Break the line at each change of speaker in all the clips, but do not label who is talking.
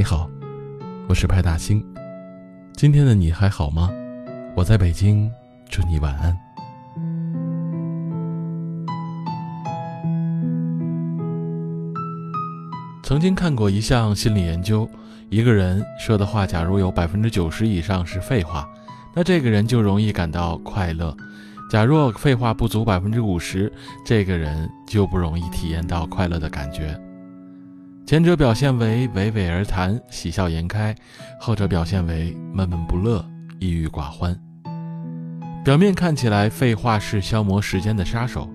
你好，我是派大星。今天的你还好吗？我在北京，祝你晚安。曾经看过一项心理研究，一个人说的话，假如有百分之九十以上是废话，那这个人就容易感到快乐；假若废话不足百分之五十，这个人就不容易体验到快乐的感觉。前者表现为娓娓而谈、喜笑颜开，后者表现为闷闷不乐、抑郁寡欢。表面看起来，废话是消磨时间的杀手，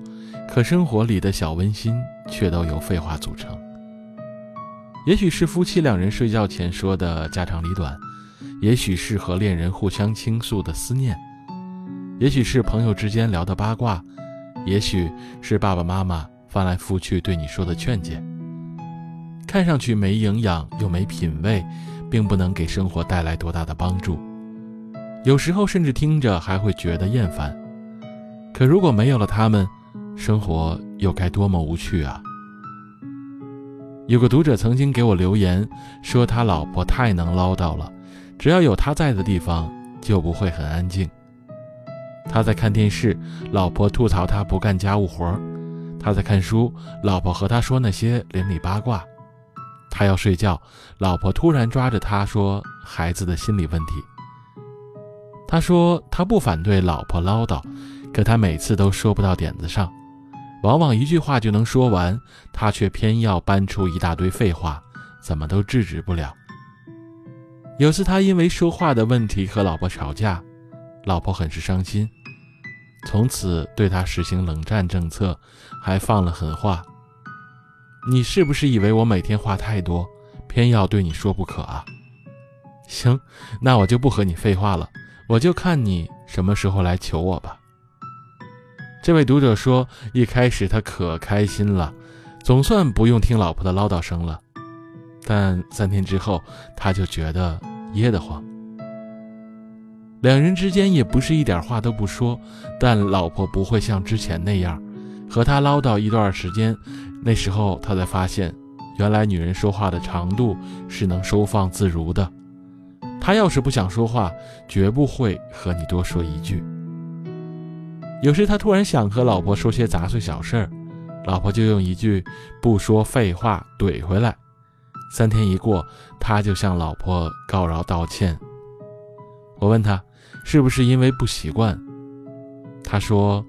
可生活里的小温馨却都由废话组成。也许是夫妻两人睡觉前说的家长里短，也许是和恋人互相倾诉的思念，也许是朋友之间聊的八卦，也许是爸爸妈妈翻来覆去对你说的劝解。看上去没营养又没品味，并不能给生活带来多大的帮助。有时候甚至听着还会觉得厌烦。可如果没有了他们，生活又该多么无趣啊！有个读者曾经给我留言说，他老婆太能唠叨了，只要有他在的地方就不会很安静。他在看电视，老婆吐槽他不干家务活；他在看书，老婆和他说那些邻里八卦。他要睡觉，老婆突然抓着他说：“孩子的心理问题。”他说他不反对老婆唠叨，可他每次都说不到点子上，往往一句话就能说完，他却偏要搬出一大堆废话，怎么都制止不了。有次他因为说话的问题和老婆吵架，老婆很是伤心，从此对他实行冷战政策，还放了狠话。你是不是以为我每天话太多，偏要对你说不可啊？行，那我就不和你废话了，我就看你什么时候来求我吧。这位读者说，一开始他可开心了，总算不用听老婆的唠叨声了。但三天之后，他就觉得噎得慌。两人之间也不是一点话都不说，但老婆不会像之前那样，和他唠叨一段时间。那时候他才发现，原来女人说话的长度是能收放自如的。他要是不想说话，绝不会和你多说一句。有时他突然想和老婆说些杂碎小事儿，老婆就用一句“不说废话”怼回来。三天一过，他就向老婆告饶道歉。我问他是不是因为不习惯，他说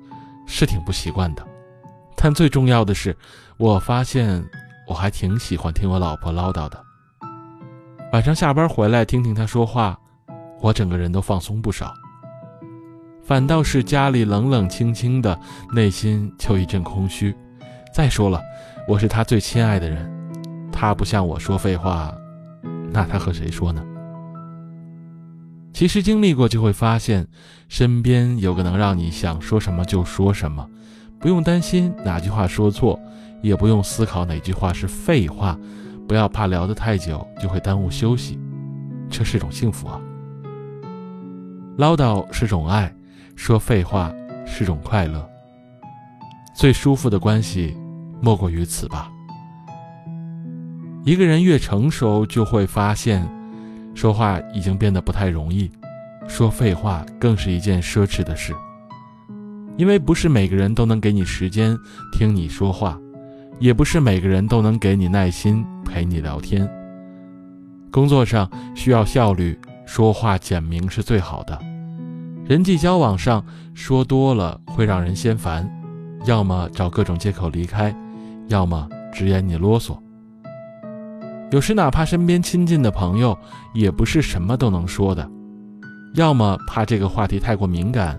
是挺不习惯的。但最重要的是，我发现我还挺喜欢听我老婆唠叨的。晚上下班回来听听她说话，我整个人都放松不少。反倒是家里冷冷清清的，内心就一阵空虚。再说了，我是她最亲爱的人，她不向我说废话，那她和谁说呢？其实经历过就会发现，身边有个能让你想说什么就说什么。不用担心哪句话说错，也不用思考哪句话是废话，不要怕聊得太久就会耽误休息，这是种幸福啊。唠叨是种爱，说废话是种快乐。最舒服的关系，莫过于此吧。一个人越成熟，就会发现，说话已经变得不太容易，说废话更是一件奢侈的事。因为不是每个人都能给你时间听你说话，也不是每个人都能给你耐心陪你聊天。工作上需要效率，说话简明是最好的。人际交往上说多了会让人嫌烦，要么找各种借口离开，要么直言你啰嗦。有时哪怕身边亲近的朋友，也不是什么都能说的，要么怕这个话题太过敏感。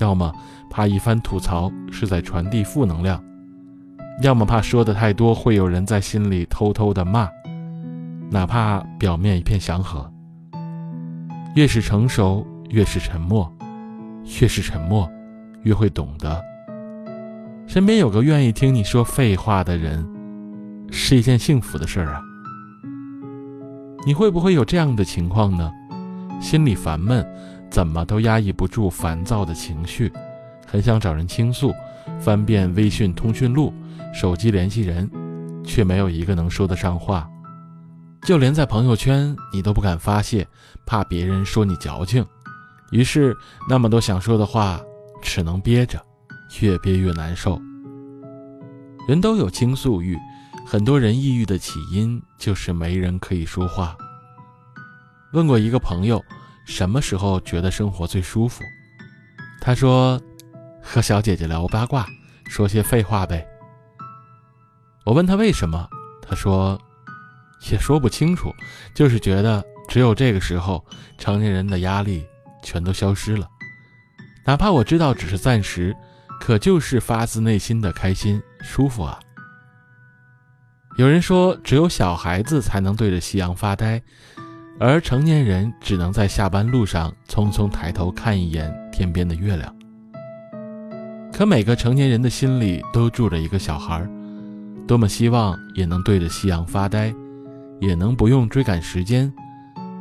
要么怕一番吐槽是在传递负能量，要么怕说的太多会有人在心里偷偷的骂，哪怕表面一片祥和。越是成熟，越是沉默；越是沉默，越会懂得。身边有个愿意听你说废话的人，是一件幸福的事儿啊。你会不会有这样的情况呢？心里烦闷。怎么都压抑不住烦躁的情绪，很想找人倾诉，翻遍微信通讯录、手机联系人，却没有一个能说得上话。就连在朋友圈你都不敢发泄，怕别人说你矫情。于是那么多想说的话，只能憋着，越憋越难受。人都有倾诉欲，很多人抑郁的起因就是没人可以说话。问过一个朋友，什么时候觉得生活最舒服？他说：“和小姐姐聊八卦，说些废话呗。”我问他为什么，他说：“也说不清楚，就是觉得只有这个时候，成年人的压力全都消失了。哪怕我知道只是暂时，可就是发自内心的开心舒服啊。”有人说，只有小孩子才能对着夕阳发呆。而成年人只能在下班路上匆匆抬头看一眼天边的月亮。可每个成年人的心里都住着一个小孩，多么希望也能对着夕阳发呆，也能不用追赶时间，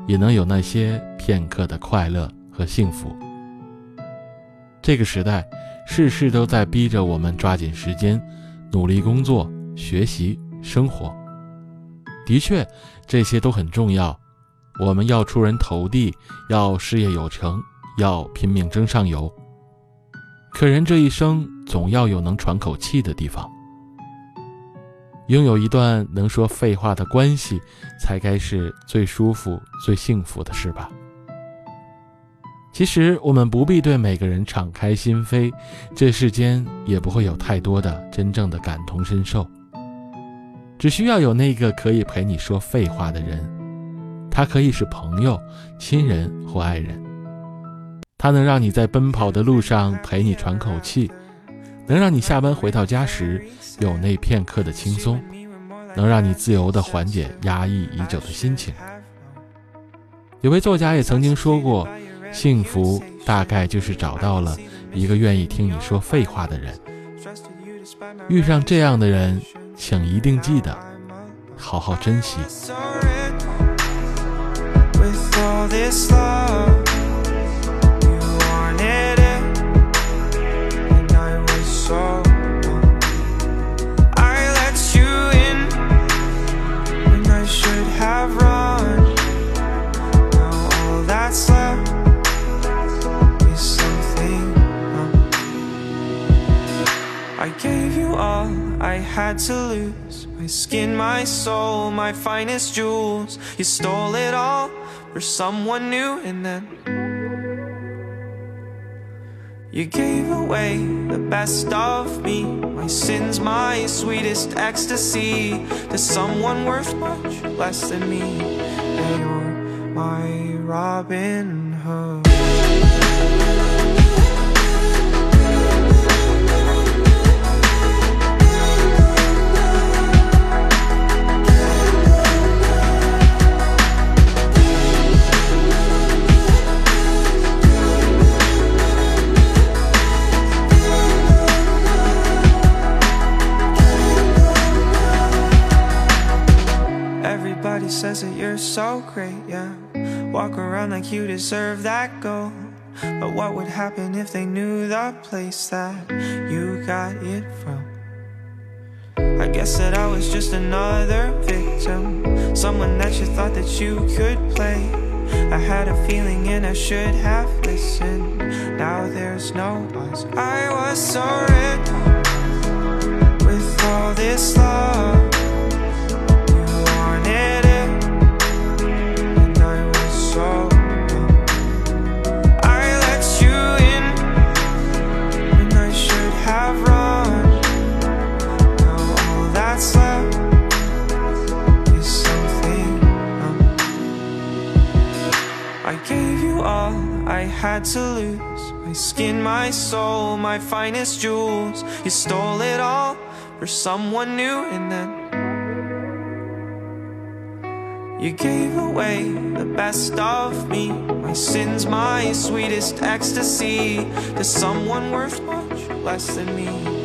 也能有那些片刻的快乐和幸福。这个时代，事事都在逼着我们抓紧时间，努力工作、学习、生活。的确，这些都很重要。我们要出人头地，要事业有成，要拼命争上游。可人这一生总要有能喘口气的地方，拥有一段能说废话的关系，才该是最舒服、最幸福的事吧。其实我们不必对每个人敞开心扉，这世间也不会有太多的真正的感同身受，只需要有那个可以陪你说废话的人。他可以是朋友、亲人或爱人，他能让你在奔跑的路上陪你喘口气，能让你下班回到家时有那片刻的轻松，能让你自由地缓解压抑已久的心情。有位作家也曾经说过，幸福大概就是找到了一个愿意听你说废话的人。遇上这样的人，请一定记得好好珍惜。
All this love. You wanted it And I was so I let you in When I should have run. Now all that's left Is something I gave you all I had to lose. My skin, my soul, my finest jewels. You stole it all for someone new and then you gave away the best of me. My sins, my sweetest ecstasy. To someone worth much less than me. And you're my Robin Hood Says that you're so great, yeah. Walk around like you deserve that gold. But what would happen if they knew the place that you got it from? I guess that I was just another victim. Someone that you thought that you could play. I had a feeling and I should have listened. Now there's no us. I was so ripped with all this love. My soul, my finest jewels. You stole it all for someone new and then You gave away the best of me. My sins, my sweetest ecstasy. To someone worth much less than me